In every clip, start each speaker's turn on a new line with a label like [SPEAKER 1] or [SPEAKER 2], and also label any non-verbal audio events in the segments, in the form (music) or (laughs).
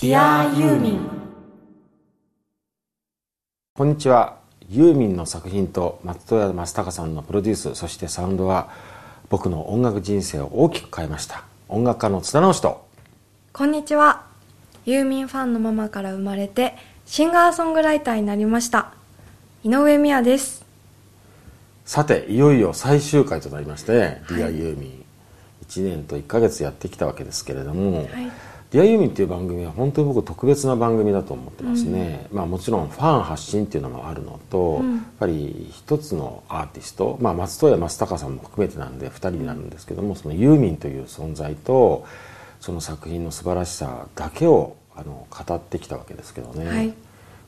[SPEAKER 1] ディアユーミン
[SPEAKER 2] こんにちは。ユーミンの作品と松任谷正隆さんのプロデュースそしてサウンドは僕の音楽人生を大きく変えました。音楽家の津田直人
[SPEAKER 1] こんにちは。ユーミンファンのママから生まれてシンガーソングライターになりました。井上美也です。
[SPEAKER 2] さていよいよ最終回となりまして「 Dear ユーミン1年と1ヶ月やってきたわけですけれども、
[SPEAKER 1] はい
[SPEAKER 2] ディアユーミンっていう番組は本当に僕特別な番組だと思ってますね、まあもちろんファン発信っていうのもあるのと、
[SPEAKER 1] うん。
[SPEAKER 2] やっぱり一つのアーティスト、まあ、松任谷正隆さんも含めてなんで2人になるんですけどもそのユーミンという存在とその作品の素晴らしさだけをあの語ってきたわけですけどね、
[SPEAKER 1] はい。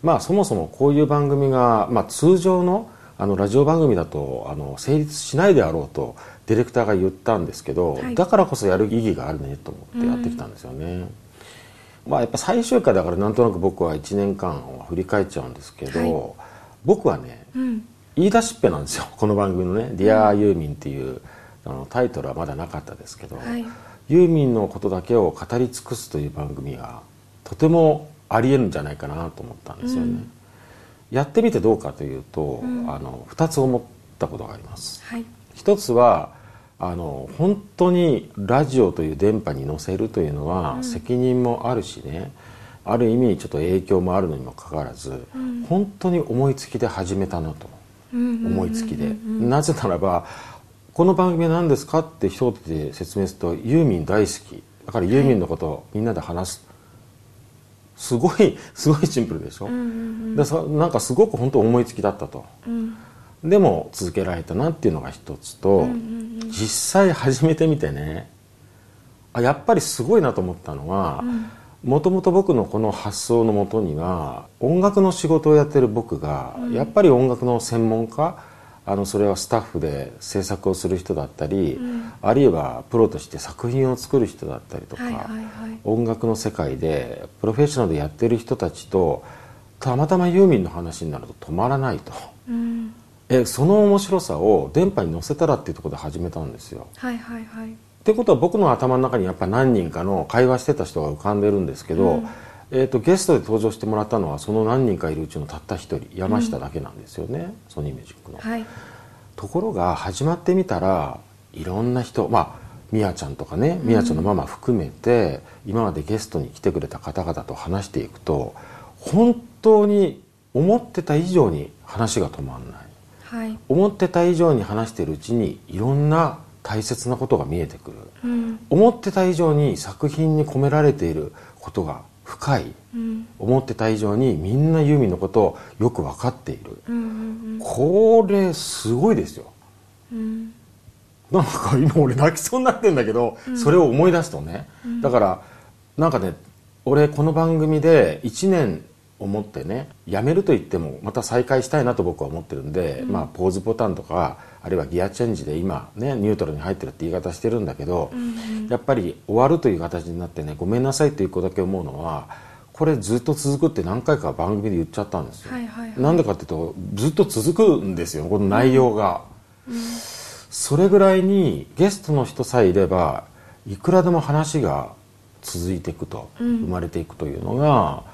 [SPEAKER 2] まあそもそもこういう番組が、まあ、通常のあのラジオ番組だとあの成立しないであろうとディレクターが言ったんですけど、
[SPEAKER 1] はい。
[SPEAKER 2] だからこそやる意義があるねと思ってやってきたんですよね。まあやっぱ最終回だからなんとなく僕は1年間を振り返っちゃうんですけど、
[SPEAKER 1] はい。
[SPEAKER 2] 僕はね
[SPEAKER 1] うん。
[SPEAKER 2] 言い出しっぺなんですよ。(laughs) この番組のね「ディアユーミンっていうあのタイトルはまだなかったですけど、
[SPEAKER 1] はい。
[SPEAKER 2] ユーミンのことだけを語り尽くすという番組がとてもありえるんじゃないかなと思ったんですよね、
[SPEAKER 1] うん。
[SPEAKER 2] やってみてどうかというと、
[SPEAKER 1] うん。
[SPEAKER 2] あの2つ思ったことがあります。
[SPEAKER 1] はい
[SPEAKER 2] 一つはあの本当にラジオという電波に乗せるというのは
[SPEAKER 1] うん。
[SPEAKER 2] 責任もあるしね、ある意味ちょっと影響もあるのにもかかわらず、
[SPEAKER 1] うん。
[SPEAKER 2] 本当に思いつきで始めたなと思いつきで、なぜならばこの番組は何ですかって一言で説明するとユーミン大好き。だからユーミンのことをみんなで話す、すごいすごいシンプルでしょ、
[SPEAKER 1] うんうん
[SPEAKER 2] なんかすごく本当思いつきだったと。
[SPEAKER 1] うん
[SPEAKER 2] でも続けられたなっていうのが一つと、
[SPEAKER 1] うんうん
[SPEAKER 2] 実際始めてみてねあやっぱりすごいなと思ったのはもともと僕のこの発想のもとには音楽の仕事をやってる僕が、
[SPEAKER 1] うん。
[SPEAKER 2] やっぱり音楽の専門家あのそれはスタッフで制作をする人だったり、
[SPEAKER 1] うん。
[SPEAKER 2] あるいはプロとして作品を作る人だったりとか、
[SPEAKER 1] はいはいはい。
[SPEAKER 2] 音楽の世界でプロフェッショナルでやってる人たちとたまたまユーミンの話になると止まらないと。
[SPEAKER 1] うん
[SPEAKER 2] えその面白さを電波に乗せたらっていうところで始めたんですよ。
[SPEAKER 1] はいはいはい
[SPEAKER 2] ってことは僕の頭の中にやっぱ何人かの会話してた人が浮かんでるんですけど、
[SPEAKER 1] うん
[SPEAKER 2] えー、とゲストで登場してもらったのはその何人かいるうちのたった一人山下だけなんですよね、ソニーミュージックの。
[SPEAKER 1] はい
[SPEAKER 2] ところが始まってみたらいろんな人まあみやちゃんとかねみやちゃんのママ含めて、今までゲストに来てくれた方々と話していくと本当に思ってた以上に話が止まんない。
[SPEAKER 1] はい。
[SPEAKER 2] 思ってた以上に話してるうちにいろんな大切なことが見えてくる。
[SPEAKER 1] うん。
[SPEAKER 2] 思ってた以上に作品に込められていることが深い。
[SPEAKER 1] うん。
[SPEAKER 2] 思ってた以上にみんなユーミンのことをよく分かっている。
[SPEAKER 1] うんうん
[SPEAKER 2] これすごいですよ。
[SPEAKER 1] うん。
[SPEAKER 2] なんか今俺泣きそうになってんだけど、それを思い出すとね、だからなんかね俺この番組で1年思ってねやめると言ってもまた再開したいなと僕は思ってるんで、まあポーズボタンとかあるいはギアチェンジで今ねニュートラルに入ってるって言い方してるんだけど、
[SPEAKER 1] ん
[SPEAKER 2] やっぱり終わるという形になってねごめんなさいということだけ思うのはこれずっと続くって何回か番組で言っちゃったんですよ。
[SPEAKER 1] はいはいはい。
[SPEAKER 2] なんでかっていうとずっと続くんですよこの内容が、それぐらいにゲストの人さえいればいくらでも話が続いていくと、
[SPEAKER 1] うん。
[SPEAKER 2] 生まれていくというのが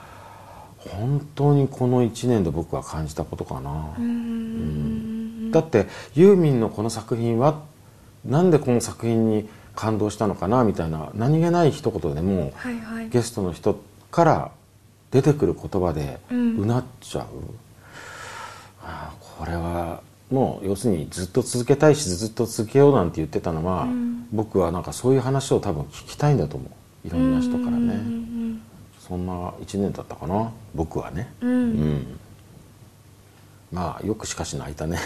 [SPEAKER 2] 本当にこの1年で僕は感じたことかな、
[SPEAKER 1] うん。うん
[SPEAKER 2] だってユーミンのこの作品はなんでこの作品に感動したのかなみたいな何気ない一言でも
[SPEAKER 1] はいはい。
[SPEAKER 2] ゲストの人から出てくる言葉で
[SPEAKER 1] うん。
[SPEAKER 2] うなっちゃう、ああこれはもう要するにずっと続けたいしずっと続けようなんて言ってたのは、
[SPEAKER 1] うん。
[SPEAKER 2] 僕はなんかそういう話を多分聞きたいんだと思う。いろんな人からね、
[SPEAKER 1] うん
[SPEAKER 2] そんな1年だったかな僕はね。
[SPEAKER 1] うん。うん。
[SPEAKER 2] うんまあよくしかし泣いたね。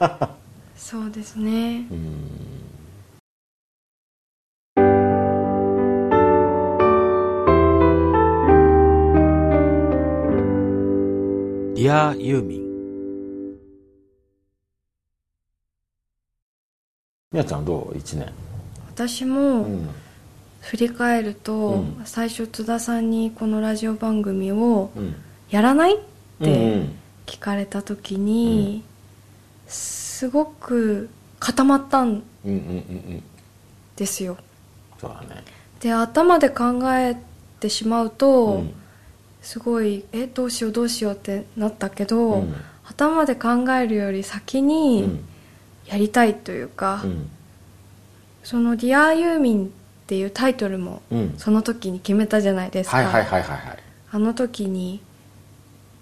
[SPEAKER 2] (laughs)
[SPEAKER 1] そうですね。
[SPEAKER 2] うん。ディアユーミンみやちゃんどう？1年。
[SPEAKER 1] 私も
[SPEAKER 2] うん
[SPEAKER 1] 振り返ると、
[SPEAKER 2] うん。
[SPEAKER 1] 最初津田さんにこのラジオ番組を
[SPEAKER 2] うん。
[SPEAKER 1] やらないっ
[SPEAKER 2] うん
[SPEAKER 1] て聞かれた時に、すごく固まったんですよ。
[SPEAKER 2] そうだね。
[SPEAKER 1] で頭で考えってしまうと、
[SPEAKER 2] うん。
[SPEAKER 1] すごいえどうしようどうしようってなったけど、
[SPEAKER 2] うん。
[SPEAKER 1] 頭で考えるより先
[SPEAKER 2] う
[SPEAKER 1] に
[SPEAKER 2] ん。
[SPEAKER 1] やりたいというか、
[SPEAKER 2] うん。
[SPEAKER 1] その「ディアユーミン」っていうタイトルも
[SPEAKER 2] うん。
[SPEAKER 1] その時に決めたじゃないですか、
[SPEAKER 2] はいはいはいはいはい。
[SPEAKER 1] あの時に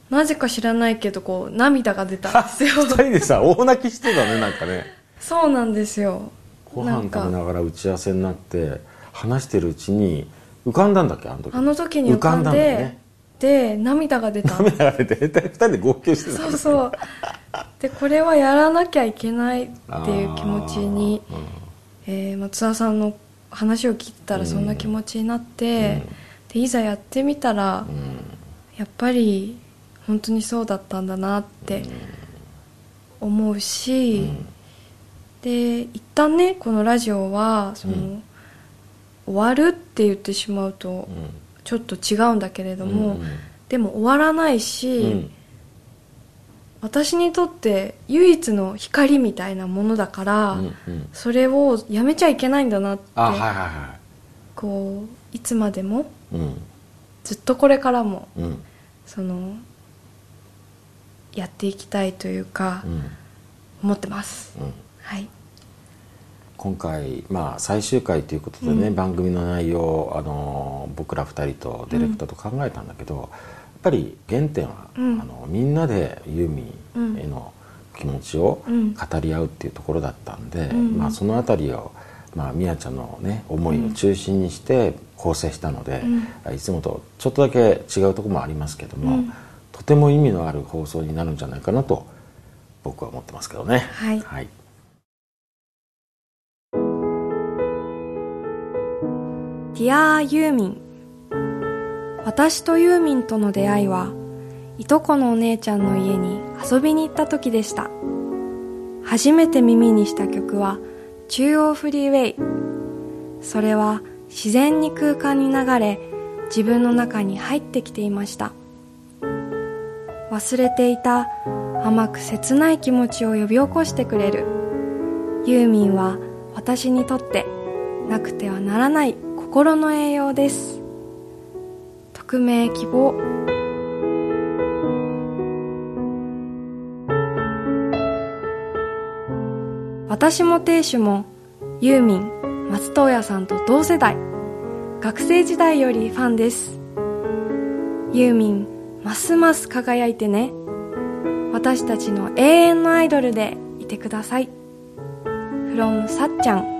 [SPEAKER 1] なぜか知らないけどこう涙が出たんですよ。
[SPEAKER 2] 二人でさ大泣きしてたねなんかね。
[SPEAKER 1] そうなんですよ。
[SPEAKER 2] ご飯
[SPEAKER 1] なんか
[SPEAKER 2] 食べながら打ち合わせになって話してるうちに浮かんだんだっけあの時。
[SPEAKER 1] あの時に浮かんで
[SPEAKER 2] だんだね。
[SPEAKER 1] で涙が出た。
[SPEAKER 2] 涙が出て二人で号泣してた
[SPEAKER 1] そうそう。でこれはやらなきゃいけないっていう気持ちに、
[SPEAKER 2] うん。
[SPEAKER 1] えー松田さんの話を聞いてたらそんな気持ちになって、でいざやってみたら、やっぱり本当にそうだったんだなって思うし、で一旦ねこのラジオはその、
[SPEAKER 2] うん。
[SPEAKER 1] 終わるって言ってしまうと
[SPEAKER 2] うん。
[SPEAKER 1] ちょっと違うんだけれども、
[SPEAKER 2] うん。
[SPEAKER 1] でも終わらないし、
[SPEAKER 2] うん
[SPEAKER 1] 私にとって唯一の光みたいなものだから、
[SPEAKER 2] うんうん。
[SPEAKER 1] それをやめちゃいけないんだなって
[SPEAKER 2] あはいはいは
[SPEAKER 1] こういつまでも
[SPEAKER 2] いうん。
[SPEAKER 1] ずっとこれからも
[SPEAKER 2] うん。
[SPEAKER 1] そのやっていきたいというか、
[SPEAKER 2] うん。
[SPEAKER 1] 思ってます、
[SPEAKER 2] うん。
[SPEAKER 1] はい。
[SPEAKER 2] 今回、まあ、最終回ということでね、
[SPEAKER 1] うん。
[SPEAKER 2] 番組の内容をあの僕ら2人とディレクターと考えたんだけど、ぱり原点は、
[SPEAKER 1] うん。
[SPEAKER 2] あのみんなでユーミンへの気持ちを
[SPEAKER 1] うん。
[SPEAKER 2] 語り合うっていうところだったんで、
[SPEAKER 1] うん
[SPEAKER 2] まあ、その辺りを、まあ、みやちゃんの、ね、思いを中心にして構成したので、いつもとちょっとだけ違うところもありますけども、
[SPEAKER 1] うん。
[SPEAKER 2] とても意味のある放送になるんじゃないかなと僕は思ってますけどね。
[SPEAKER 1] はい。
[SPEAKER 2] はい。
[SPEAKER 1] ディアユーミン私とユーミンとの出会いはいとこのお姉ちゃんの家に遊びに行った時でした。初めて耳にした曲は中央フリーウェイ。それは自然に空間に流れ自分の中に入ってきていました。忘れていた甘く切ない気持ちを呼び起こしてくれる。ユーミンは私にとってなくてはならない心の栄養です。名希望。私も亭主もユーミン松任谷さんと同世代。学生時代よりファンです。ユーミンますます輝いてね。私たちの永遠のアイドルでいてください。from さっちゃん。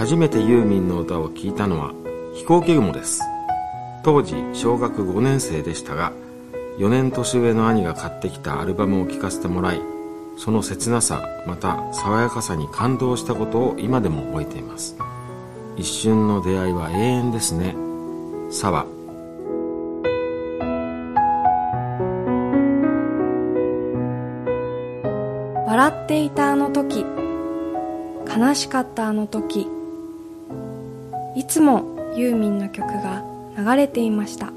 [SPEAKER 2] 初めてユーミンの歌を聴いたのは飛行機雲です。当時小学5年生でしたが4年年上の兄が買ってきたアルバムを聴かせてもらいその切なさまた爽やかさに感動したことを今でも覚えています。一瞬の出会いは永遠ですね。沢
[SPEAKER 1] 笑っていたあの時悲しかったあの時いつもユーミンの曲が流れていました。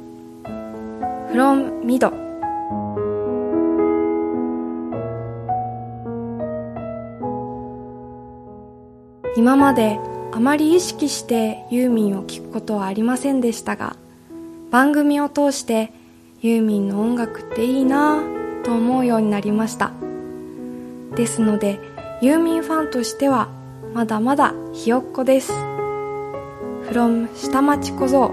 [SPEAKER 1] From Mid 今まであまり意識してユーミンを聴くことはありませんでしたが番組を通してユーミンの音楽っていいなぁと思うようになりました。ですのでユーミンファンとしてはまだまだひよっこです。From 下町小僧。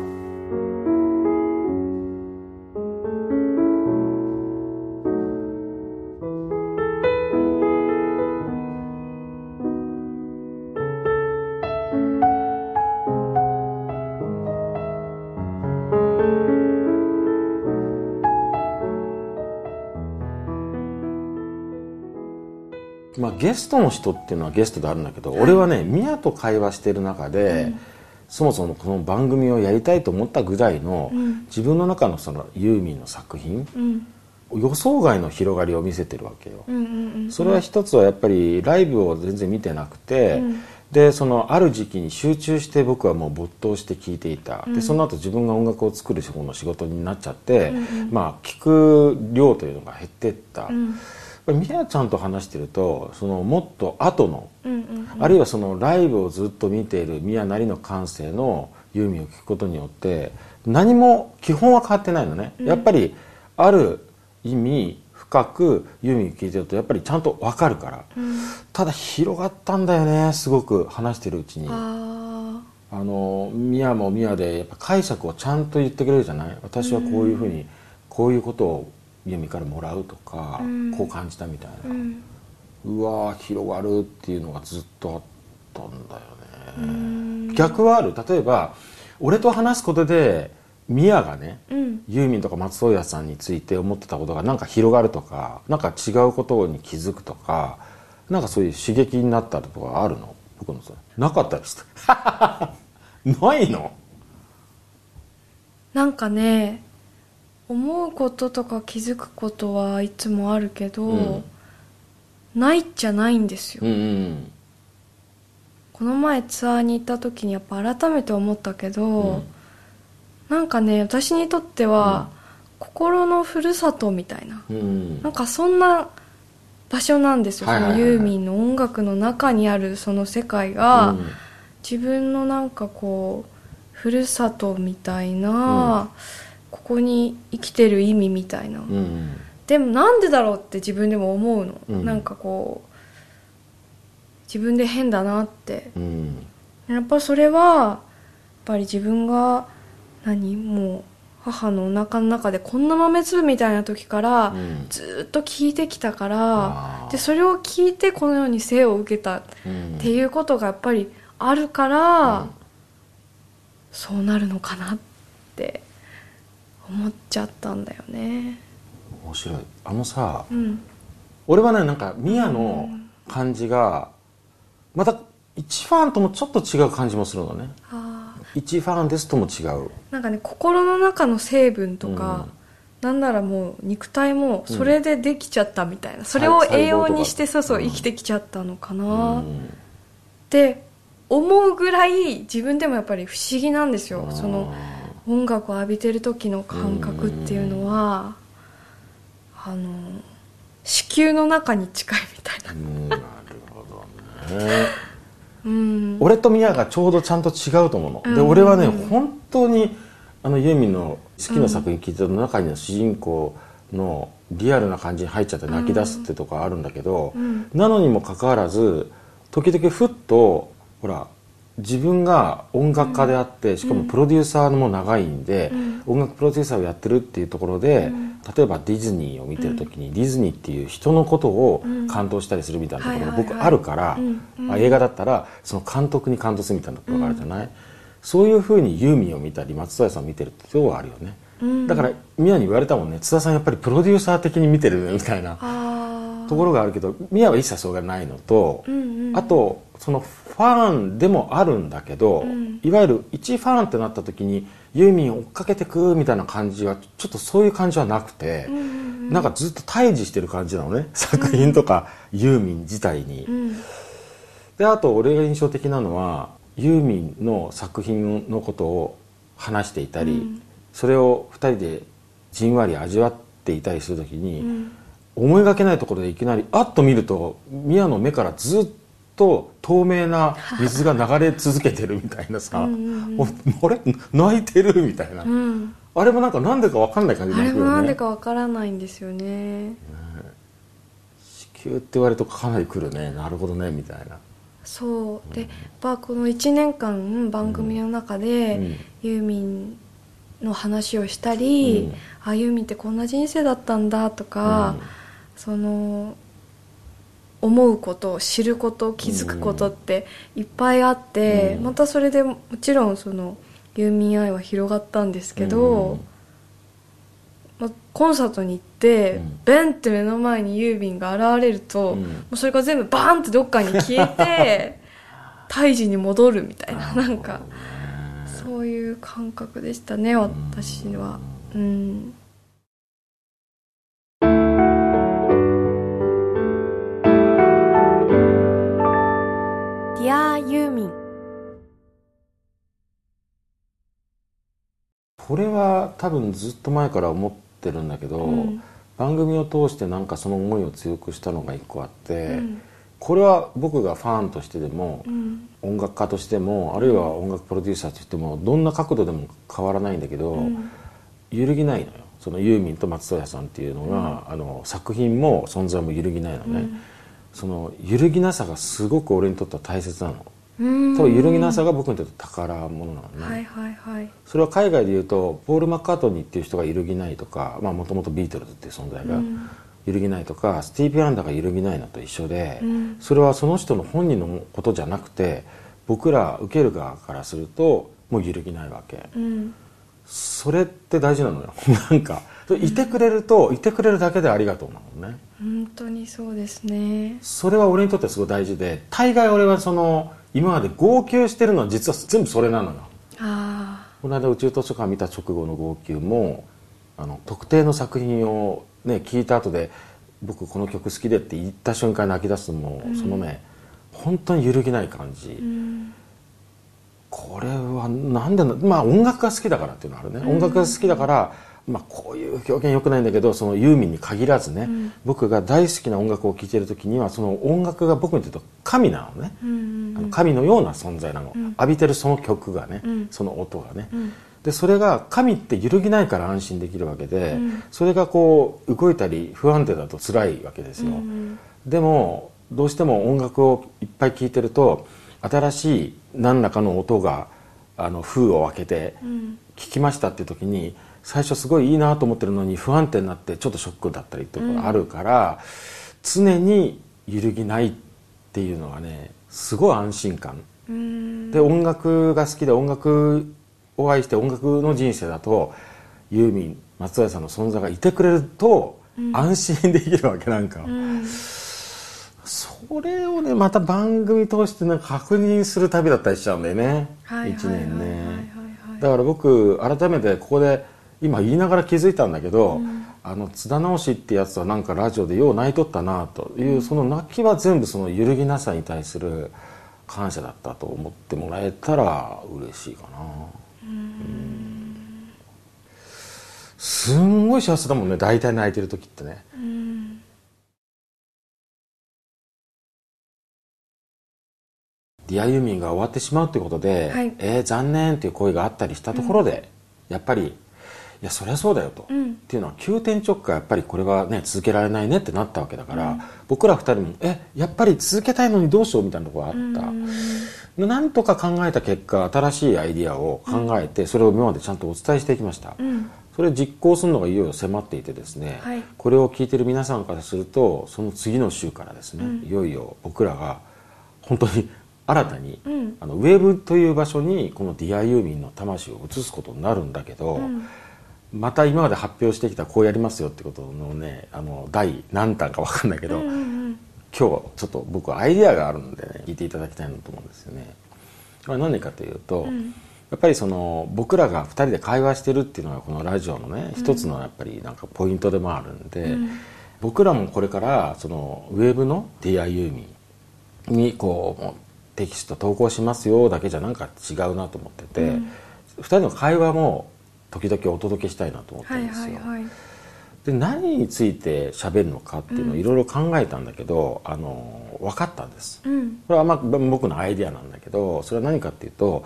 [SPEAKER 2] まあ、ゲストの人っていうのはゲストであるんだけど、俺はね宮と会話してる中で、そもそもこの番組をやりたいと思ったぐらいの、
[SPEAKER 1] ん。
[SPEAKER 2] 自分の中のそのユーミンの作品
[SPEAKER 1] うん。
[SPEAKER 2] 予想外の広がりを見せてるわけよ、
[SPEAKER 1] うんうんうん
[SPEAKER 2] それは一つはやっぱりライブを全然見てなくて、
[SPEAKER 1] うん。
[SPEAKER 2] でそのある時期に集中して僕はもう没頭して聴いていた、でその後自分が音楽を作る方の仕事になっちゃって、まあ聴く量というのが減ってった、みやちゃんと話してるとそのもっと後の、
[SPEAKER 1] うんうん
[SPEAKER 2] あるいはそのライブをずっと見ている宮なりの感性のユーミンを聞くことによって何も基本は変わってないのね、やっぱりある意味深くユーミン聞いてるとやっぱりちゃんと分かるから、ただ広がったんだよねすごく話してるうちに。
[SPEAKER 1] あ
[SPEAKER 2] あの宮も宮でやっぱ解釈をちゃんと言ってくれるじゃない？私はこういうふうに、こういうことを宮美からもらうとか、
[SPEAKER 1] うん。
[SPEAKER 2] こう感じたみたいな、
[SPEAKER 1] ーうん。
[SPEAKER 2] うわー広がるっていうのがずっとあったんだよね、
[SPEAKER 1] うん。
[SPEAKER 2] 逆はある。例えば俺と話すことで宮がね、
[SPEAKER 1] うん。
[SPEAKER 2] ユーミンとか松任谷さんについて思ってたことがなんか広がるとかなんか違うことに気づくとかなんかそういう刺激になったとかあるの？僕のそれなかったです (laughs) ないの？
[SPEAKER 1] なんかね思うこととか気づくことはいつもあるけど、
[SPEAKER 2] うん。
[SPEAKER 1] ないっちゃないんですよ、
[SPEAKER 2] うんうん
[SPEAKER 1] この前ツアーに行った時にやっぱ改めて思ったけど、
[SPEAKER 2] うん。
[SPEAKER 1] なんかね私にとっては、心のふるさとみたいな
[SPEAKER 2] うん
[SPEAKER 1] なんかそんな場所なんですよ、そのユーミンの音楽の中にあるその世界が、
[SPEAKER 2] うん。
[SPEAKER 1] 自分のなんかこうふるさとみたいな、ここに生きてる意味みたいな、
[SPEAKER 2] うん
[SPEAKER 1] でもなんでだろうって自分でも思うの、
[SPEAKER 2] うん。
[SPEAKER 1] なんかこう自分で変だなって。
[SPEAKER 2] うん。
[SPEAKER 1] やっぱそれはやっぱり自分が何？もう母のお腹の中でこんな豆粒みたいな時から
[SPEAKER 2] うん。
[SPEAKER 1] ずっと聞いてきたから、
[SPEAKER 2] あー。
[SPEAKER 1] でそれを聞いてこのように生を受けたっ
[SPEAKER 2] うん。
[SPEAKER 1] ていうことがやっぱりあるから、
[SPEAKER 2] うん。
[SPEAKER 1] そうなるのかなって思っちゃったんだよね。
[SPEAKER 2] 面白い。あのさ
[SPEAKER 1] うん。
[SPEAKER 2] 俺はねなんかミヤの感じがまた一ファンともちょっと違う感じもするのね。一ファンですとも違う。
[SPEAKER 1] なんかね心の中の成分とか、なんならもう肉体もそれでできちゃったみたいな、それを栄養にしてそうそう
[SPEAKER 2] うん。
[SPEAKER 1] 生きてきちゃったのか
[SPEAKER 2] う
[SPEAKER 1] な、っ
[SPEAKER 2] ん
[SPEAKER 1] て思うぐらい自分でもやっぱり不思議なんですよ。その音楽を浴びてる時の感覚っていうのはあの子宮の中に近いみたいな。
[SPEAKER 2] うんなるほどね。
[SPEAKER 1] うん
[SPEAKER 2] 俺とミヤがちょうどちゃんと違うと思うの、で
[SPEAKER 1] うん。
[SPEAKER 2] 俺はね本当にあのユーミンの好きな作品聞いてる中にの主人公のリアルな感じに入っちゃって泣き出すってとこあるんだけど、
[SPEAKER 1] うん
[SPEAKER 2] なのにもかかわらず時々ふっとほら自分が音楽家であって、しかもプロデューサーも長いんで、
[SPEAKER 1] うん。
[SPEAKER 2] 音楽プロデューサーをやってるっていうところで、
[SPEAKER 1] うん。
[SPEAKER 2] 例えばディズニーを見てる時に、ディズニーっていう人のことを
[SPEAKER 1] うん。
[SPEAKER 2] 感動したりするみたいなところが僕あるから、
[SPEAKER 1] う
[SPEAKER 2] 映画だったらその監督に感動するみたいなところがあるじゃない、そういうふうにユーミンを見たり松任谷さんを見てるってところはあるよね、
[SPEAKER 1] うん。
[SPEAKER 2] だから宮に言われたもんね。津田さんやっぱりプロデューサー的に見てるねみたいなところがあるけど宮は一切そうがないのと、
[SPEAKER 1] うんうん。
[SPEAKER 2] あとそのファンでもあるんだけど、
[SPEAKER 1] うん。
[SPEAKER 2] いわゆる一ファンってなった時にユーミンを追っかけてくみたいな感じはちょっとそういう感じはなくて、
[SPEAKER 1] うんうん
[SPEAKER 2] なんかずっと対峙してる感じなのね作品とかユーミン自体に。
[SPEAKER 1] うん。
[SPEAKER 2] であと俺が印象的なのはユーミンの作品のことを話していたり、
[SPEAKER 1] うん。
[SPEAKER 2] それを2人でじんわり味わっていたりする時に、
[SPEAKER 1] うん
[SPEAKER 2] 思いがけないところでいきなりあっと見ると宮の目からずっと透明な水が流れ続けてるみたいなさあれ？泣いてるみたいな、
[SPEAKER 1] うん。
[SPEAKER 2] あれもなんかなんでか分かんない感じ
[SPEAKER 1] あれ
[SPEAKER 2] 泣くよね。
[SPEAKER 1] もなんでかわからないんですよね。
[SPEAKER 2] 子宮って言われるとかなり来るね。なるほどねみたいな。
[SPEAKER 1] そう。でやっぱこの1年間番組の中で、
[SPEAKER 2] うん。
[SPEAKER 1] ユーミンの話をしたり、
[SPEAKER 2] うん。
[SPEAKER 1] あユーミンってこんな人生だったんだとか、その思うこと知ること気づくことっていっぱいあって、
[SPEAKER 2] うん。
[SPEAKER 1] またそれでもちろんそのユーミン愛は広がったんですけど、
[SPEAKER 2] うん。
[SPEAKER 1] まあ、コンサートに行って、
[SPEAKER 2] うん。
[SPEAKER 1] ベンって目の前にユーミンが現れると、
[SPEAKER 2] うん。
[SPEAKER 1] もうそれが全部バーンってどっかに消えて (laughs) 胎児に戻るみたいななんかそういう感覚でしたね私は。うん
[SPEAKER 2] これは多分ずっと前から思ってるんだけど、
[SPEAKER 1] うん。
[SPEAKER 2] 番組を通してなんかその思いを強くしたのが一個あって、これは僕がファンとしてでも、音楽家としてもあるいは音楽プロデューサーとしてもどんな角度でも変わらないんだけど、揺るぎないのよ。そのユーミンと松任谷さんっていうのが、あの作品も存在も揺るぎないのね、その揺るぎなさがすごく俺にとっては大切なの。多分揺るぎなさが僕にとって宝物なのね、
[SPEAKER 1] はいはいはい、
[SPEAKER 2] それは海外でいうとポール・マッカートニーっていう人が揺るぎないとかもともとビートルズっていう存在が揺るぎないとか、スティービー・アンダーが揺るぎないのと一緒で、うん、それはその人の本人のことじゃなくて僕ら受ける側からするともう揺るぎないわけ、うん、それって大事なのよ。(laughs) なんかいてくれるといてくれるだけでありがとうなのね。
[SPEAKER 1] 本当にそうですね。
[SPEAKER 2] それは俺にとってすごい大事で大概俺はその今まで号泣してるのは実は全部それなのよ。この間宇宙図書館見た直後の号泣もあの特定の作品をね聞いた後で僕この曲好きでって言った瞬間泣き出すのも、うん、そのね本当に揺るぎない感じ、うん、これはなんでまあ音楽が好きだからっていうのはあるね、うん、音楽が好きだからまあ、こういう表現よくないんだけどそのユーミンに限らずね、うん、僕が大好きな音楽を聴いてる時にはその音楽が僕にとって神なのね、うん。うんうん、あの神のような存在なの、うん、浴びてるその曲がね、うん、その音がね、でそれが神って揺るぎないから安心できるわけで、それがこう動いたり不安定だと辛いわけですよ、でもどうしても音楽をいっぱい聴いてると新しい何らかの音があの封を開けて聞きましたっていう時に、最初すごいいいなと思ってるのに不安定になってちょっとショックだったりとかあるから、うん、常に揺るぎないっていうのはねすごい安心感。で音楽が好きで音楽を愛して音楽の人生だとユーミン松任谷さんの存在がいてくれると安心できるわけなんか、うん、それをねまた番組通してなんか確認する旅だったりしちゃうんだよね、はい、1年ね。だから僕改めてここで今言いながら気づいたんだけど、うん、あの津田直しってやつはなんかラジオでよう泣いとったなという、うん、その泣きは全部その揺るぎなさに対する感謝だったと思ってもらえたら嬉しいかな。うん。すんごい幸せだもんね大体泣いてる時ってね。ディアユーミンが終わってしまうということで、はい、えー、残念っていう声があったりしたところで、うん、やっぱりいやそりゃそうだよと、うん、っていうのは急転直下やっぱりこれはね続けられないねってなったわけだから、うん、僕ら二人もえやっぱり続けたいのにどうしようみたいなところがあった、うん、なんとか考えた結果新しいアイディアを考えて、それを今までちゃんとお伝えしていきました、それを実行するのがいよいよ迫っていてですね、はい、これを聞いてる皆さんからするとその次の週からですね、いよいよ僕らが本当に新たに、あのウェブという場所にこの「ディアユーミンの魂を移すことになるんだけど、また今まで発表してきたこうやりますよってことのねあの第何弾か分かんないけど、うんうんうん、今日ちょっと僕はアイデアがあるのでね聞いていただきたいなと思うんですよね。これ何かというと、うん、やっぱりその僕らが2人で会話してるっていうのがこのラジオのね、一つのやっぱりなんかポイントでもあるんで、うん、僕らもこれからそのウェブの DIU にこうテキスト投稿しますよだけじゃなんか違うなと思ってて、うん、2人の会話も時々お届けしたいなと思ってるんですよ。はいはいはい、で何について喋るのかっていうのをいろいろ考えたんだけど、うん、あの分かったんです、うん、これはまあ僕のアイデアなんだけどそれは何かっていうと,、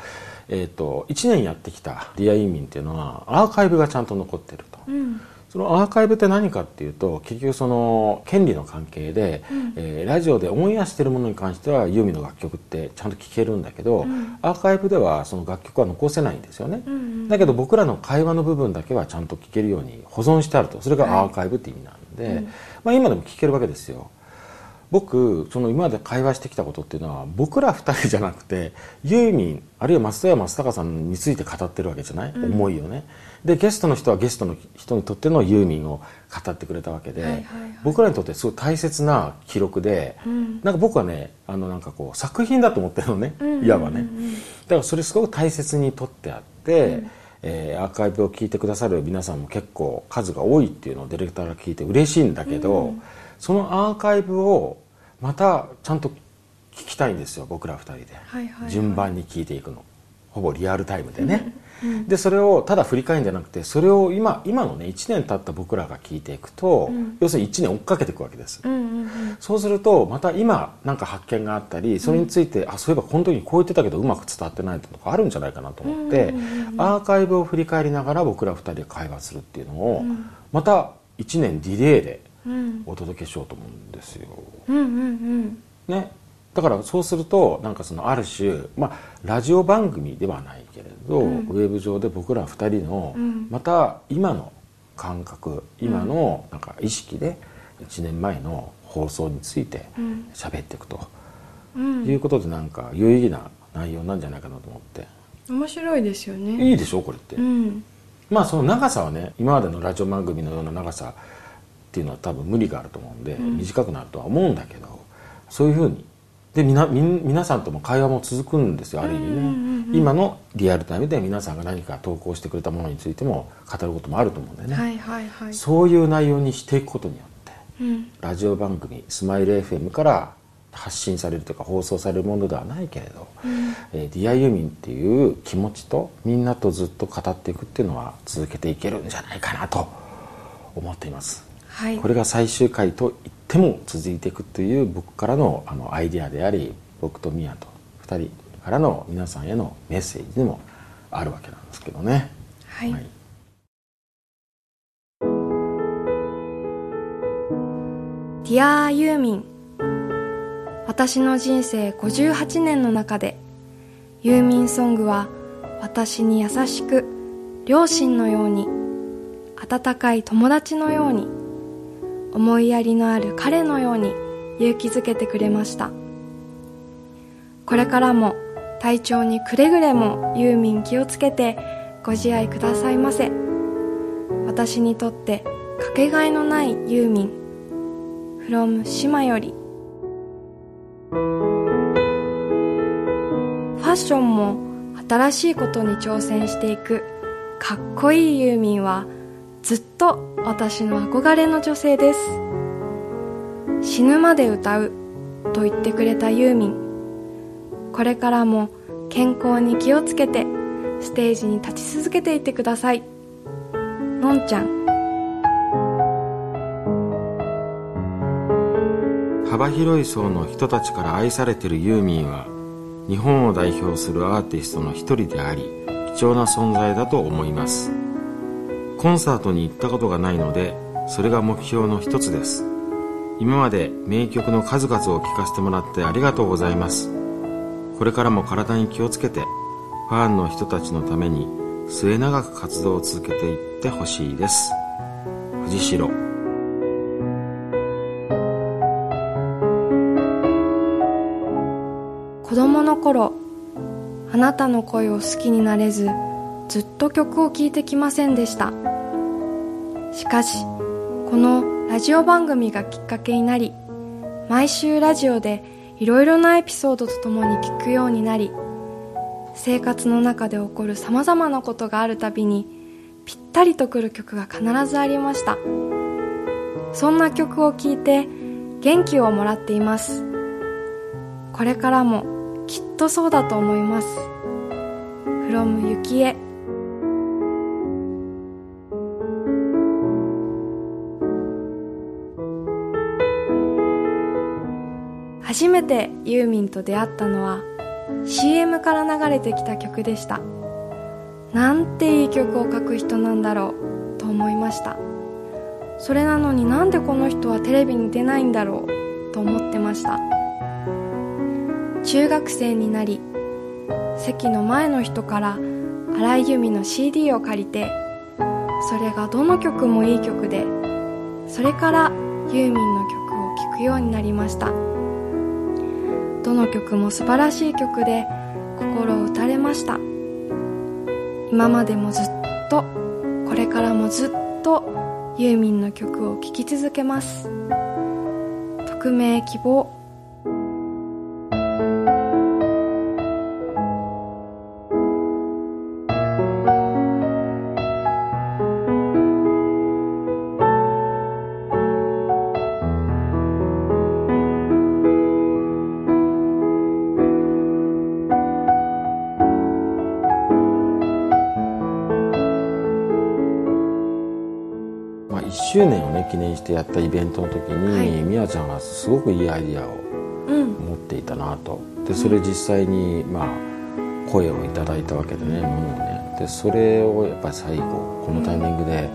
[SPEAKER 2] えーと、1年やってきた「Dear ユーミンっていうのはアーカイブがちゃんと残ってると。うんそのアーカイブって何かっていうと結局その権利の関係で、うん、えー、ラジオでオンエアしてるものに関してはユーミンの楽曲ってちゃんと聴けるんだけど、うん、アーカイブではその楽曲は残せないんですよね、うんうん、だけど僕らの会話の部分だけはちゃんと聴けるように保存してあると。それがアーカイブって意味なんで、はい、まあ、今でも聴けるわけですよ。僕その今まで会話してきたことっていうのは僕ら2人じゃなくてユーミンあるいは松任谷正隆さんについて語ってるわけじゃない、うん、思いをねでゲストの人はゲストの人にとってのユーミンを語ってくれたわけで、僕らにとってすごい大切な記録で、うん、なんか僕はねあのなんかこう作品だと思ってるのね、いわばね。だからそれすごく大切にとってあって、うん、えー、アーカイブを聞いてくださる皆さんも結構数が多いっていうのをディレクターが聞いて嬉しいんだけど、うん、そのアーカイブをまたちゃんと聞きたいんですよ僕ら2人で、順番に聞いていくの。ほぼリアルタイムでね、でそれをただ振り返るんじゃなくてそれを今今のね1年経った僕らが聞いていくと、要するに1年追っかけていくわけです、そうするとまた今なんか発見があったりそれについて、あそういえばこの時にこう言ってたけどうまく伝わってないとかあるんじゃないかなと思って、アーカイブを振り返りながら僕ら2人で会話するっていうのを、また1年ディレイでお届けしようと思うんですよ。ねだからそうするとなんかそのある種、まあ、ラジオ番組ではないけれど、うん、ウェブ上で僕ら2人の、また今の感覚今のなんか意識で1年前の放送について喋っていくと、いうことでなんか有意義な内容なんじゃないかなと思って。
[SPEAKER 1] 面白いですよね。
[SPEAKER 2] いいでしょこれって、うん、まあその長さはね今までのラジオ番組のような長さっていうのは多分無理があると思うんで、短くなるとは思うんだけどそういうふうにで皆皆さんとも会話も続くんですよある意味ね、今のリアルタイムで皆さんが何か投稿してくれたものについても語ることもあると思うんでね、はいはいはい、そういう内容にしていくことによって、うん、ラジオ番組スマイル FM から発信されるというか放送されるものではないけれど、うん、えー、ディアユミンっていう気持ちとみんなとずっと語っていくっていうのは続けていけるんじゃないかなと思っています、はい、これが最終回と言っても続いていくという僕からのあのアイデアであり僕とミヤと2人からの皆さんへのメッセージでもあるわけなんですけどね。はい、はい
[SPEAKER 1] ディアーユーミン私の人生58年の中でユーミンソングは私に優しく両親のように温かい友達のように思いやりのある彼のように勇気づけてくれました。これからも体調にくれぐれもユーミン気をつけてご自愛くださいませ。私にとってかけがえのないユーミン from 島より。ファッションも新しいことに挑戦していくかっこいいユーミンはずっと私の憧れの女性です。死ぬまで歌うと言ってくれたユーミン。これからも健康に気をつけてステージに立ち続けていてください。のんちゃん。
[SPEAKER 2] 幅広い層の人たちから愛されているユーミンは日本を代表するアーティストの一人であり貴重な存在だと思います。コンサートに行ったことがないのでそれが目標の一つです。今まで名曲の数々を聴かせてもらってありがとうございます。これからも体に気をつけてファンの人たちのために末永く活動を続けていってほしいです。藤代。
[SPEAKER 1] 子供の頃あなたの声を好きになれずずっと曲を聴いてきませんでした。しかしこのラジオ番組がきっかけになり毎週ラジオでいろいろなエピソードとともに聞くようになり生活の中で起こるさまざまなことがあるたびにぴったりとくる曲が必ずありました。そんな曲を聴いて元気をもらっています。これからもきっとそうだと思います。From ゆきえ初めてユーミンと出会ったのは CM から流れてきた曲でした。なんていい曲を書く人なんだろうと思いました。それなのになんでこの人はテレビに出ないんだろうと思ってました。中学生になり席の前の人から荒井由実の CD を借りてそれがどの曲もいい曲でそれからユーミンの曲を聴くようになりました。どの曲も素晴らしい曲で心を打たれました。今までもずっとこれからもずっとユーミンの曲を聴き続けます。匿名希望
[SPEAKER 2] 記念してやったイベントの時に、はい、みやちゃんがすごくいいアイディアを持っていたなと、でそれ実際にまあ声をいただいたわけでね、ものをね。でそれをやっぱり最後このタイミングで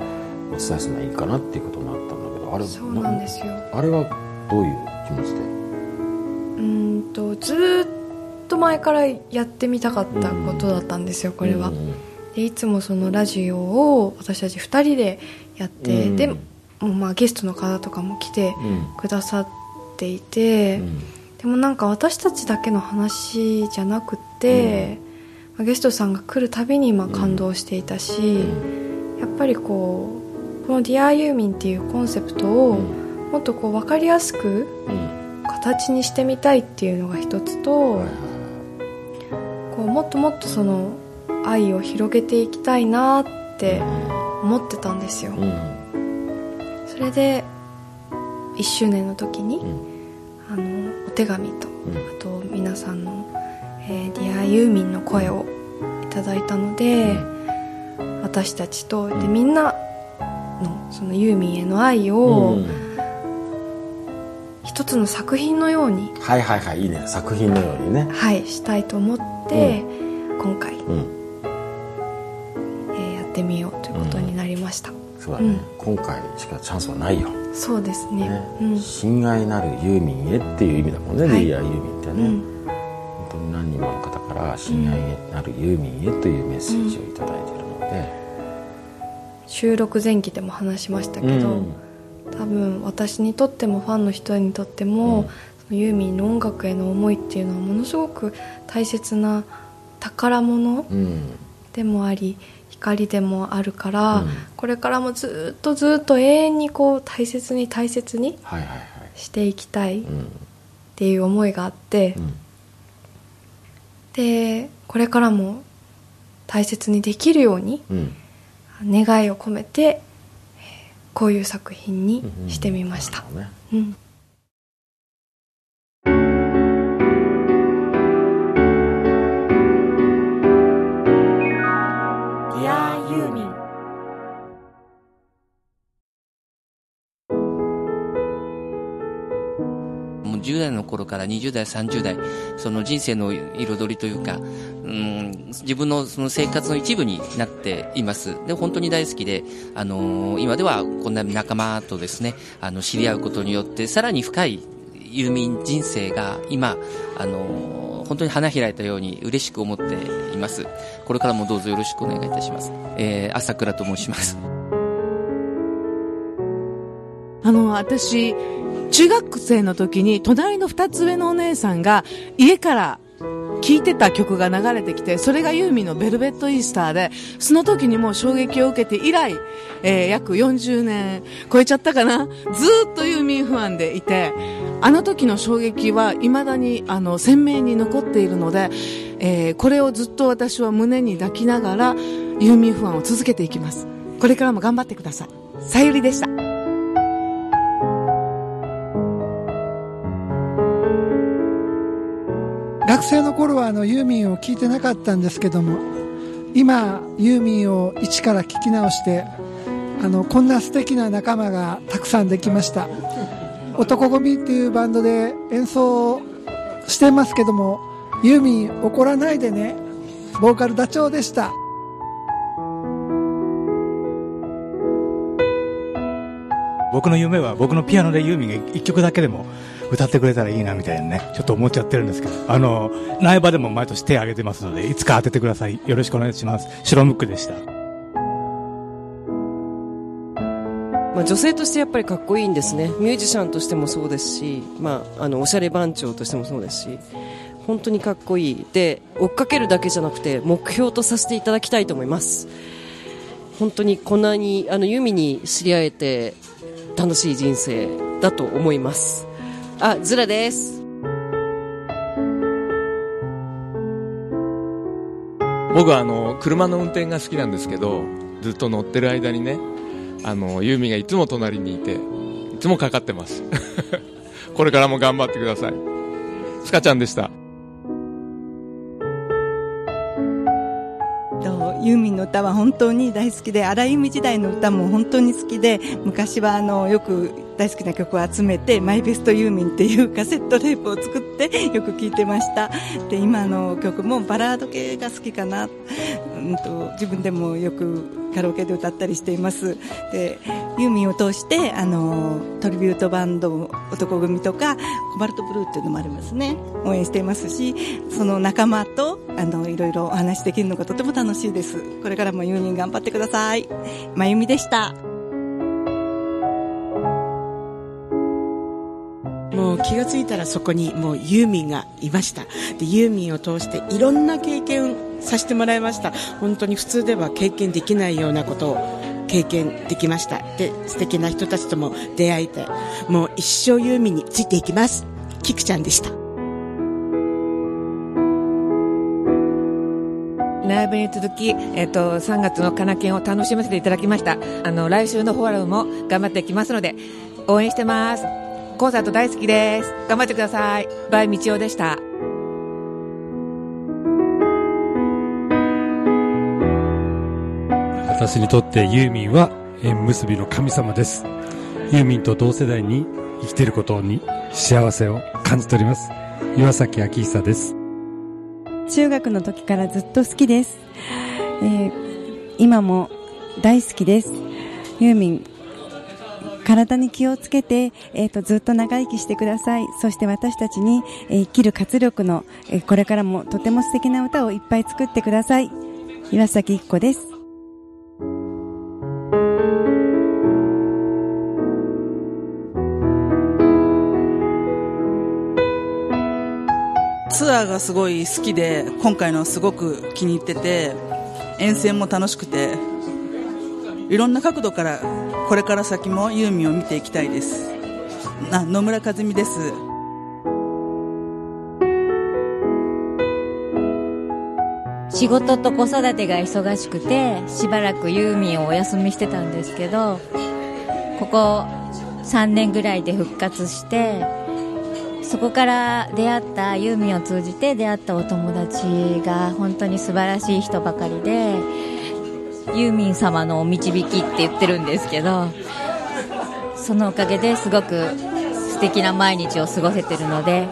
[SPEAKER 2] お伝えするのはいいかなっていうことになったんだけどあれ
[SPEAKER 1] そうなんですよ。
[SPEAKER 2] あれはどういう気持ちで？
[SPEAKER 1] うんとずっと前からやってみたかったことだったんですよ、これは。でいつもそのラジオを私たち2人でやって、でまあ、ゲストの方とかも来てくださっていて、でもなんか私たちだけの話じゃなくて、まあ、ゲストさんが来るたびにまあ感動していたし、やっぱりこうこの「ディアユーミンっていうコンセプトをもっとこう分かりやすく形にしてみたいっていうのが一つと、こうもっともっとその愛を広げていきたいなって思ってたんですよ、それで1周年の時に、あのお手紙と、あと皆さんの「えー、 Dear ユーミン」の声をいただいたので、私たちとでみんなのそのユーミンへの愛を、一つの作品のように
[SPEAKER 2] はいはいはいいいね。作品のようにね。
[SPEAKER 1] はいしたいと思って、今回、うん。ってみようということになりました、うん、
[SPEAKER 2] そうだね、今回しかチャンスはないよ。
[SPEAKER 1] そうですね。
[SPEAKER 2] ね、親愛なるユーミンへっていう意味だもんね、はい、リアユーミンってね、本当に何人もの方から親愛なるユーミンへというメッセージを頂いているので、
[SPEAKER 1] 収録前期でも話しましたけど、多分私にとってもファンの人にとっても、ユーミンの音楽への思いっていうのはものすごく大切な宝物でもあり、光でもあるから、うん、これからもずっとずっと永遠にこう大切に大切にしていきたいっていう思いがあって、うん、でこれからも大切にできるように、願いを込めてこういう作品にしてみました。うん
[SPEAKER 3] 10代の頃から20代、30代、その人生の彩りというか、うん、自分のその生活の一部になっています。で、本当に大好きで、あのー、今ではこんな仲間とですね、あの、知り合うことによって、さらに深い遊民人生が今、あのー、本当に花開いたように嬉しく思っています。これからもどうぞよろしくお願いいたします。えー、朝倉と申します。
[SPEAKER 4] あの、私、中学生の時に隣の二つ上のお姉さんが家から聴いてた曲が流れてきて、それがユーミンのベルベットイースターで、その時にもう衝撃を受けて以来、えー、約40年超えちゃったかなずっとユーミンファンでいて、あの時の衝撃は未だにあの鮮明に残っているので、えー、これをずっと私は胸に抱きながらユーミンファンを続けていきます。これからも頑張ってください。さゆりでした。
[SPEAKER 5] 学生の頃はあのユーミンを聴いてなかったんですけども今ユーミンを一から聴き直してあのこんな素敵な仲間がたくさんできました。男ゴミっていうバンドで演奏してますけどもユーミン怒らないでねボーカルダチョウでした。
[SPEAKER 6] 僕の夢は僕のピアノでユーミンが1曲だけでも歌ってくれたらいいなみたいなね、ちょっと思っちゃってるんですけど、あの、苗場でも毎年手挙げてますので、いつか当ててください。よろしくお願いします。白ムックでした。
[SPEAKER 7] まあ、女性としてやっぱりかっこいいんですね。ミュージシャンとしてもそうですし、まあ、あの、おしゃれ番長としてもそうですし、本当にかっこいい。で、追っかけるだけじゃなくて、目標とさせていただきたいと思います。本当にこんなに、あの、ユミに知り合えて、楽しい人生だと思います。あ、ズラです。
[SPEAKER 8] 僕はあの、車の運転が好きなんですけど、ずっと乗ってる間にね、あの、ユーミンがいつも隣にいて、いつもかかってます。(laughs) これからも頑張ってください。スカちゃんでした。
[SPEAKER 9] ユーミンの歌は本当に大好きで荒井由実時代の歌も本当に好きで昔はあのよく大好きな曲を集めてマイベストユーミンっていうカセットテープを作って (laughs) よく聴いてました。で今の曲もバラード系が好きかな、うんと、自分でもよくカラオケで歌ったりしています。でユーミンを通してあのトリビュートバンド男組とかコバルトブルーっていうのもありますね。応援していますしその仲間とあのいろいろお話できるのがとても楽しいです。これからもユーミン頑張ってください。まゆみでした。
[SPEAKER 10] もう気がついたらそこにもうユーミンがいました。でユーミンを通していろんな経験させてもらいました。本当に普通では経験できないようなことを経験できました。で素敵な人たちとも出会えてもう一生ユーミンについていきます。キクちゃんでした。
[SPEAKER 11] ライブに続き、えっ、と、3月のカナケンを楽しませていただきました。あの、来週のフォーラムも頑張っていきますので、応援してます。コンサート大好きです。頑張ってください。バイみちおでした。
[SPEAKER 12] 私にとってユーミンは縁結びの神様です。ユーミンと同世代に生きていることに幸せを感じております。岩崎明久です。
[SPEAKER 13] 中学の時からずっと好きです。えー、今も大好きです。ユーミン体に気をつけて、えーと、ずっと長生きしてください。そして私たちに、えー、生きる活力の、えー、これからもとても素敵な歌をいっぱい作ってください。岩崎一子です。
[SPEAKER 14] ツアーがすごい好きで今回のすごく気に入ってて遠征も楽しくていろんな角度からこれから先もユーミンを見ていきたいです。あ野村和美です。
[SPEAKER 15] 仕事と子育てが忙しくてしばらくユーミンをお休みしてたんですけどここ3年ぐらいで復活してそこから出会ったユーミンを通じて出会ったお友達が本当に素晴らしい人ばかりでユーミン様のお導きって言ってるんですけどそのおかげですごく素敵な毎日を過ごせてるので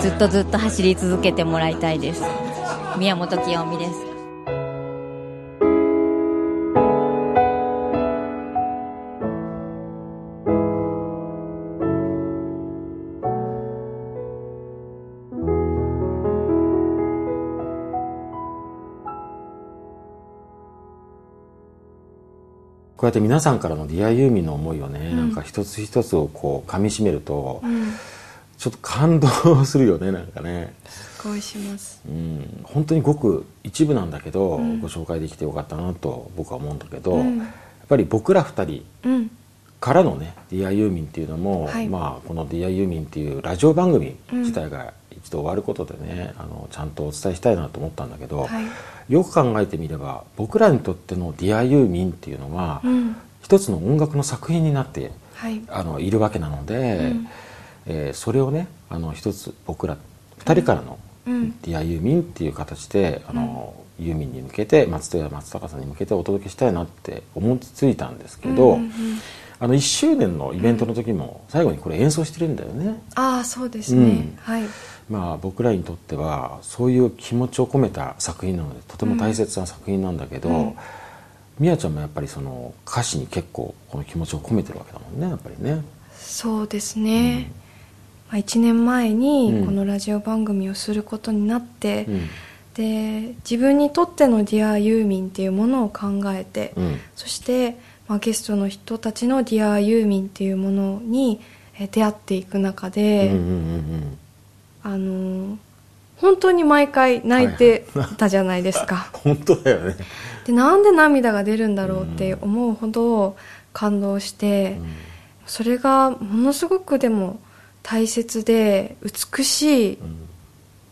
[SPEAKER 15] ずっとずっと走り続けてもらいたいです。宮本清美です。
[SPEAKER 2] やって皆さんからの Dear ユーミンの思いをね、うん、なんか一つ一つをこう噛みしめると、うん、ちょっと感動するよねなんかね。
[SPEAKER 1] すごいします、
[SPEAKER 2] うん、本当にごく一部なんだけど、うん、ご紹介できてよかったなと僕は思うんだけど、やっぱり僕ら二人からのね「Dear ユーミンっていうのも、はい、まあこの「Dear ユーミンっていうラジオ番組自体が一度終わることでねあのちゃんとお伝えしたいなと思ったんだけど、はい、よく考えてみれば僕らにとっての「Dear ユーミンっていうのは、うん、一つの音楽の作品になって、はい、あのいるわけなので、うん、えー、それをねあの一つ僕ら2人からの「ディアユーミンっていう形であの、ユーミンに向けて松任谷松坂さんに向けてお届けしたいなって思いついたんですけど。うんうんあの1周年のイベントの時も最後にこれ演奏してるんだよね。
[SPEAKER 1] ああそうですね、うん、はい
[SPEAKER 2] まあ、僕らにとってはそういう気持ちを込めた作品なのでとても大切な作品なんだけど、うん、みやちゃんもやっぱりその歌詞に結構この気持ちを込めてるわけだもんねやっぱりね。
[SPEAKER 1] そうですね、うん、まあ、1年前にこのラジオ番組をすることになって、うん、で自分にとっての「Dear ユーミンっていうものを考えて、そして、まあ、ゲストの人たちの「Dear ユーミンっていうものに出会っていく中で、うんうんうんうんあの本当に毎回泣いてたじゃないですか、
[SPEAKER 2] はい、(laughs) 本当だよね。
[SPEAKER 1] でなんで涙が出るんだろうって思うほど感動して、うん、それがものすごくでも大切で美しいっ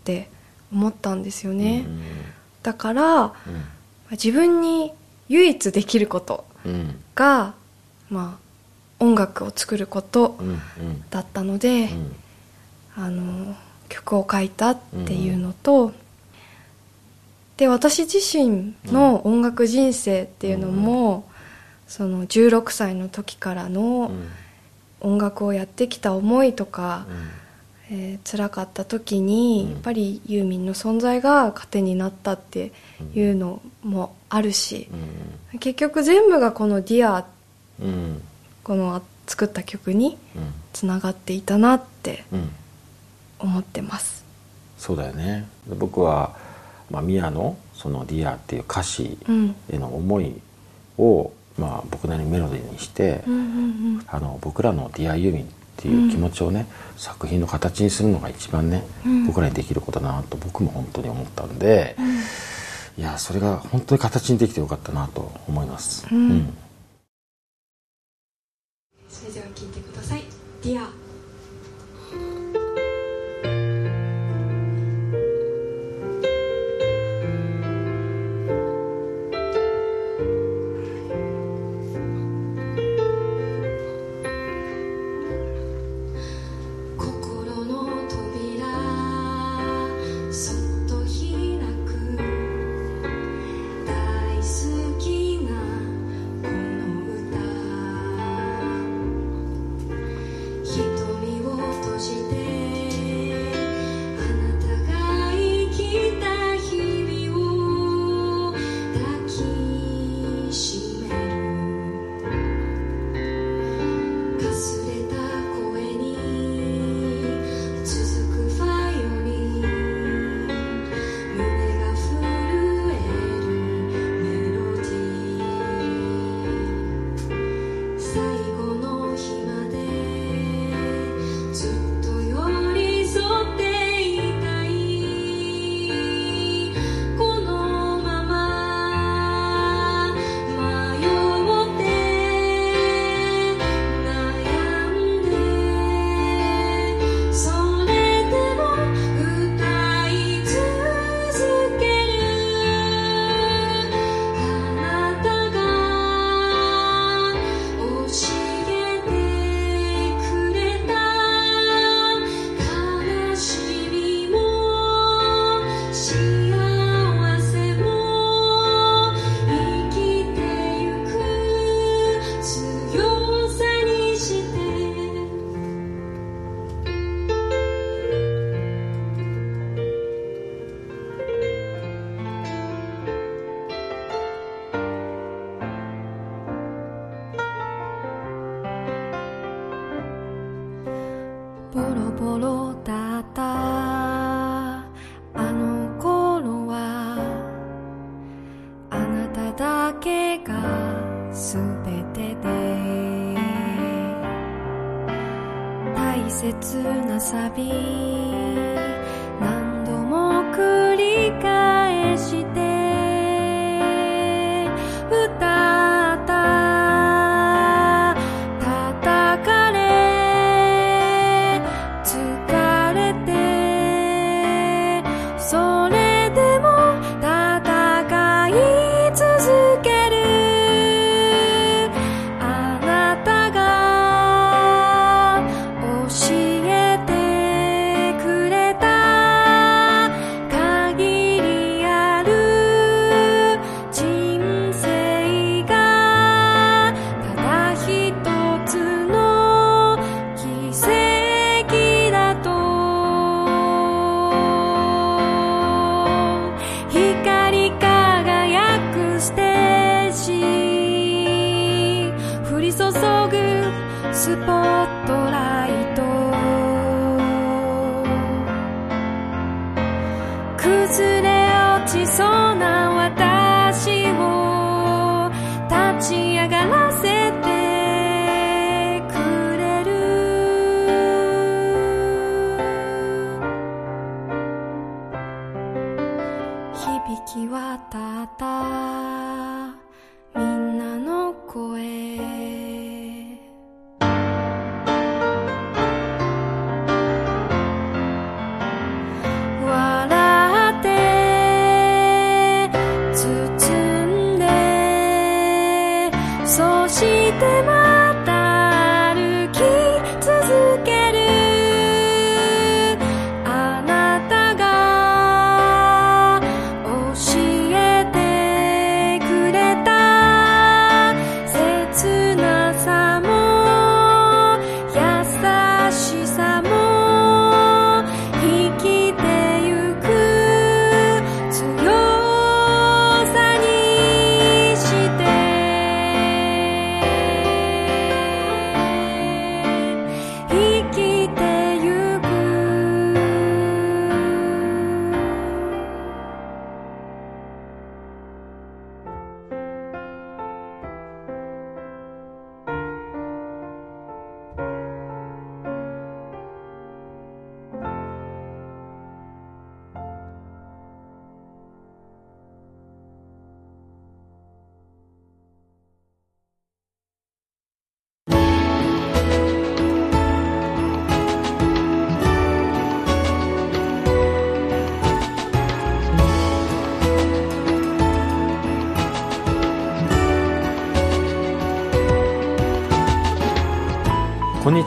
[SPEAKER 1] て思ったんですよね、うん、だから、うん、自分に唯一できることが、まあ音楽を作ることだったので、あの曲を書いたっていうのと、
[SPEAKER 16] で私自身の音楽人生っていうのも、その16歳の時からの音楽をやってきた思いとか、えー辛かった時に、やっぱりユーミンの存在が糧になったっていうのもあるし、結局全部がこの「Dear
[SPEAKER 2] うん。
[SPEAKER 16] この作った曲につながっていたなって
[SPEAKER 2] うん
[SPEAKER 16] 思ってます。
[SPEAKER 2] そうだよね。で僕は、まあ、ミヤのその「Dear っていう歌詞
[SPEAKER 16] うん。
[SPEAKER 2] への思いを、まあ、僕なりにメロディーにして、
[SPEAKER 16] うんうん
[SPEAKER 2] あの僕らの「Dear ユーミンっていう気持ちをね、作品の形にするのが一番ね、
[SPEAKER 16] うん。
[SPEAKER 2] 僕らにできることだなと僕も本当に思ったんで、いやそれが本当に形にできてよかったなと思います。
[SPEAKER 16] うん。それでは聴いてください「Dear」
[SPEAKER 1] 心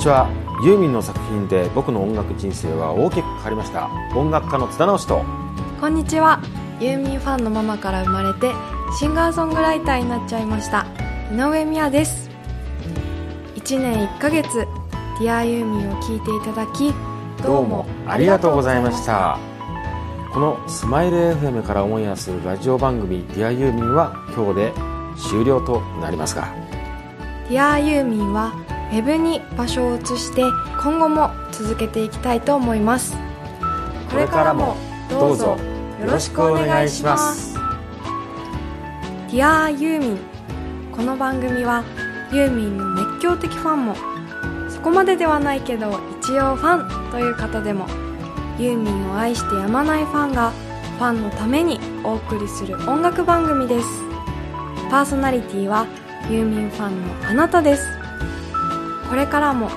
[SPEAKER 16] ち
[SPEAKER 2] は。ユーミンの作品で僕の音楽人生は大きく変わりました。音楽家の津田直士
[SPEAKER 1] こんにちは。ユーミンファンのママから生まれてシンガーソングライターになっちゃいました。井上美也です。1年1ヶ月「Dear ユーミンを聴いていただき
[SPEAKER 2] どうもありがとうございました。このスマイル FM からオンエアするラジオ番組「Dear ユーミンは今日で終了となりますが。
[SPEAKER 1] Dear ユーミンはウェブに場所を移して今後も続けていきたいと思います。これからもどうぞよろしくお願いします。 Dear ユーミンこの番組はユーミンの熱狂的ファンもそこまでではないけど一応ファンという方でもユーミンを愛してやまないファンがファンのためにお送りする音楽番組です。パーソナリティはユーミンファンのあなたですこれからも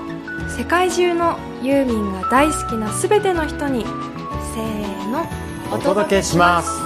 [SPEAKER 1] 世界中のユーミンが大好きな全ての人にせーの
[SPEAKER 2] お届けします。